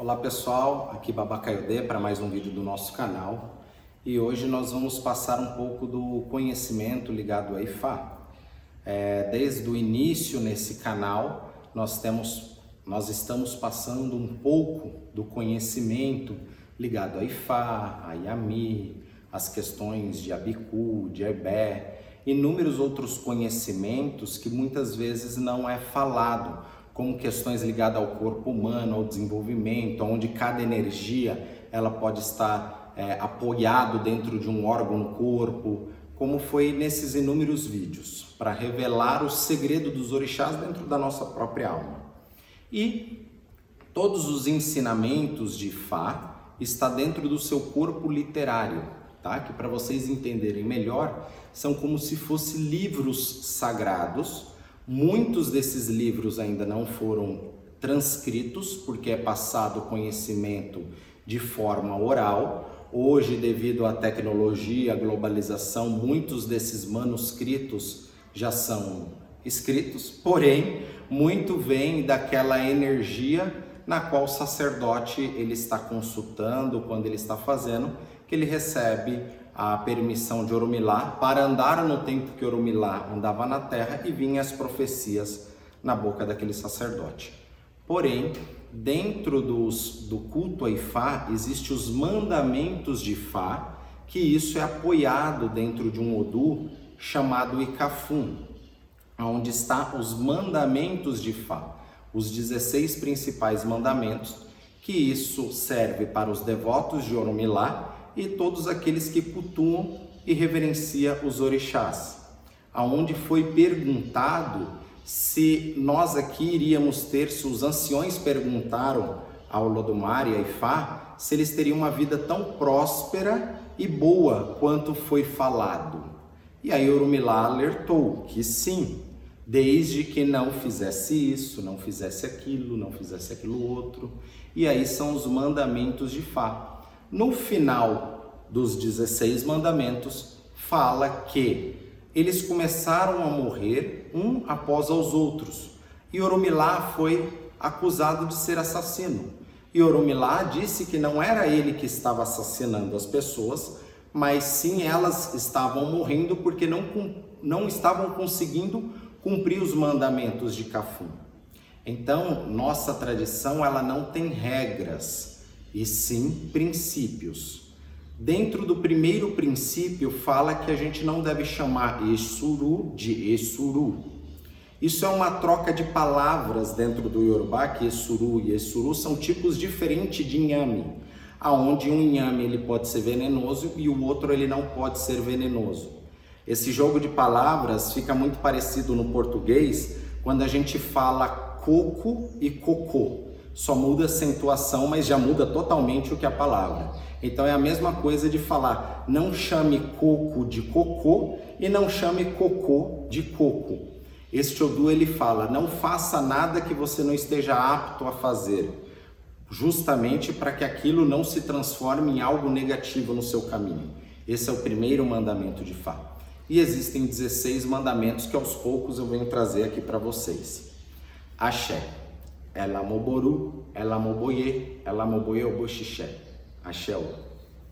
Olá pessoal, aqui Babacaiodê para mais um vídeo do nosso canal. E hoje nós vamos passar um pouco do conhecimento ligado a Ifá. É, desde o início nesse canal nós temos, nós estamos passando um pouco do conhecimento ligado a Ifá, a Yami, as questões de Abiku, de Ebé, inúmeros outros conhecimentos que muitas vezes não é falado como questões ligadas ao corpo humano, ao desenvolvimento, onde cada energia ela pode estar é, apoiado dentro de um órgão no corpo, como foi nesses inúmeros vídeos, para revelar o segredo dos orixás dentro da nossa própria alma. E todos os ensinamentos de Fá está dentro do seu corpo literário, tá? Que para vocês entenderem melhor, são como se fossem livros sagrados Muitos desses livros ainda não foram transcritos, porque é passado conhecimento de forma oral. Hoje, devido à tecnologia, à globalização, muitos desses manuscritos já são escritos, porém, muito vem daquela energia na qual o sacerdote ele está consultando, quando ele está fazendo, que ele recebe a permissão de Orumilá para andar no tempo que Orumilá andava na terra e vinha as profecias na boca daquele sacerdote. Porém, dentro dos, do culto a Ifá, existem os mandamentos de Ifá, que isso é apoiado dentro de um Odu chamado Ikafum, onde está os mandamentos de Ifá, os 16 principais mandamentos, que isso serve para os devotos de Orumilá e todos aqueles que cultuam e reverencia os orixás. Aonde foi perguntado se nós aqui iríamos ter, se os anciões perguntaram ao Lodumar e a Ifá, se eles teriam uma vida tão próspera e boa quanto foi falado. E aí Urumilá alertou que sim, desde que não fizesse isso, não fizesse aquilo, não fizesse aquilo outro. E aí são os mandamentos de Fá. No final dos 16 mandamentos, fala que eles começaram a morrer um após os outros. E Oromilá foi acusado de ser assassino. E Oromilá disse que não era ele que estava assassinando as pessoas, mas sim elas estavam morrendo porque não, não estavam conseguindo cumprir os mandamentos de Cafum. Então, nossa tradição ela não tem regras e sim princípios. Dentro do primeiro princípio, fala que a gente não deve chamar Esuru de Esuru. Isso é uma troca de palavras dentro do Yorubá, que Esuru e Esuru são tipos diferentes de inhame, aonde um inhame ele pode ser venenoso e o outro ele não pode ser venenoso. Esse jogo de palavras fica muito parecido no português quando a gente fala coco e cocô só muda a acentuação, mas já muda totalmente o que é a palavra. Então é a mesma coisa de falar, não chame coco de cocô e não chame cocô de coco. Este Odu ele fala, não faça nada que você não esteja apto a fazer, justamente para que aquilo não se transforme em algo negativo no seu caminho. Esse é o primeiro mandamento de Fá. E existem 16 mandamentos que aos poucos eu venho trazer aqui para vocês. Axé. Ela moboru, ela moboye, ela moboye oboxixé. Axé.